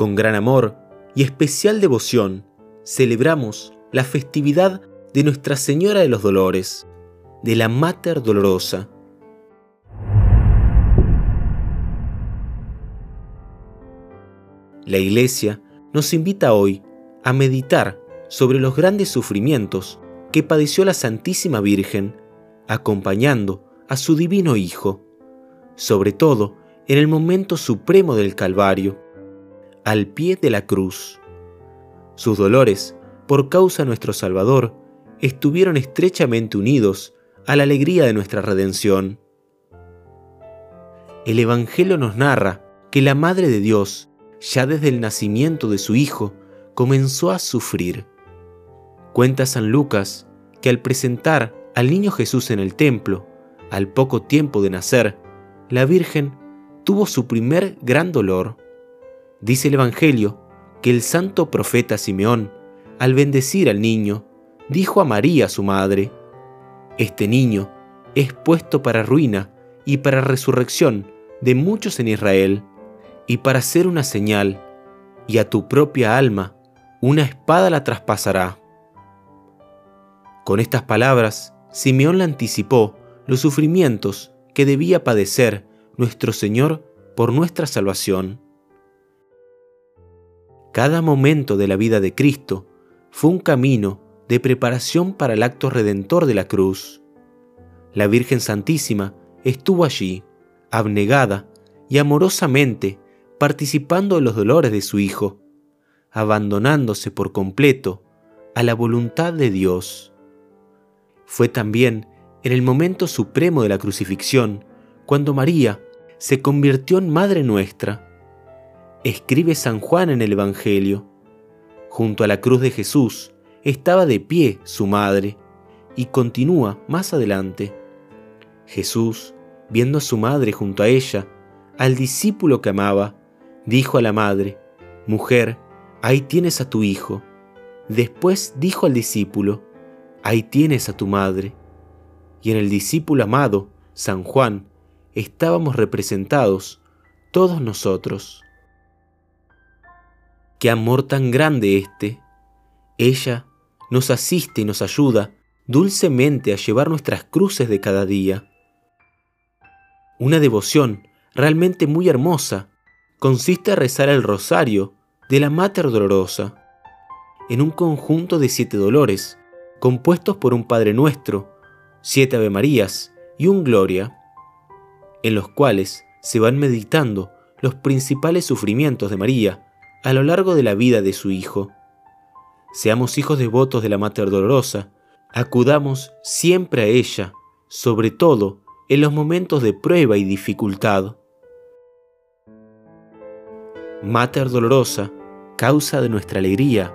Con gran amor y especial devoción celebramos la festividad de Nuestra Señora de los Dolores, de la Mater Dolorosa. La Iglesia nos invita hoy a meditar sobre los grandes sufrimientos que padeció la Santísima Virgen, acompañando a su Divino Hijo, sobre todo en el momento supremo del Calvario, al pie de la cruz. Sus dolores, por causa de nuestro Salvador, estuvieron estrechamente unidos a la alegría de nuestra redención. El Evangelio nos narra que la Madre de Dios, ya desde el nacimiento de su Hijo, comenzó a sufrir. Cuenta San Lucas que al presentar al niño Jesús en el templo, al poco tiempo de nacer, la Virgen tuvo su primer gran dolor. Dice el Evangelio que el santo profeta Simeón, al bendecir al niño, dijo a María su madre, Este niño es puesto para ruina y para resurrección de muchos en Israel, y para ser una señal, y a tu propia alma una espada la traspasará. Con estas palabras, Simeón le anticipó los sufrimientos que debía padecer nuestro Señor por nuestra salvación. Cada momento de la vida de Cristo fue un camino de preparación para el acto redentor de la cruz. La Virgen Santísima estuvo allí, abnegada y amorosamente participando de los dolores de su Hijo, abandonándose por completo a la voluntad de Dios. Fue también en el momento supremo de la crucifixión cuando María se convirtió en Madre nuestra. Escribe San Juan en el Evangelio. Junto a la cruz de Jesús estaba de pie su madre, y continúa más adelante. Jesús, viendo a su madre junto a ella, al discípulo que amaba, dijo a la madre, Mujer, ahí tienes a tu hijo. Después dijo al discípulo, Ahí tienes a tu madre. Y en el discípulo amado, San Juan, estábamos representados todos nosotros. Qué amor tan grande este. Ella nos asiste y nos ayuda dulcemente a llevar nuestras cruces de cada día. Una devoción realmente muy hermosa consiste en rezar el rosario de la Mater Dolorosa en un conjunto de siete dolores compuestos por un Padre Nuestro, siete Ave Marías y un Gloria en los cuales se van meditando los principales sufrimientos de María a lo largo de la vida de su Hijo. Seamos hijos devotos de la Mater Dolorosa, acudamos siempre a ella, sobre todo en los momentos de prueba y dificultad. Mater Dolorosa, causa de nuestra alegría,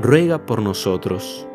ruega por nosotros.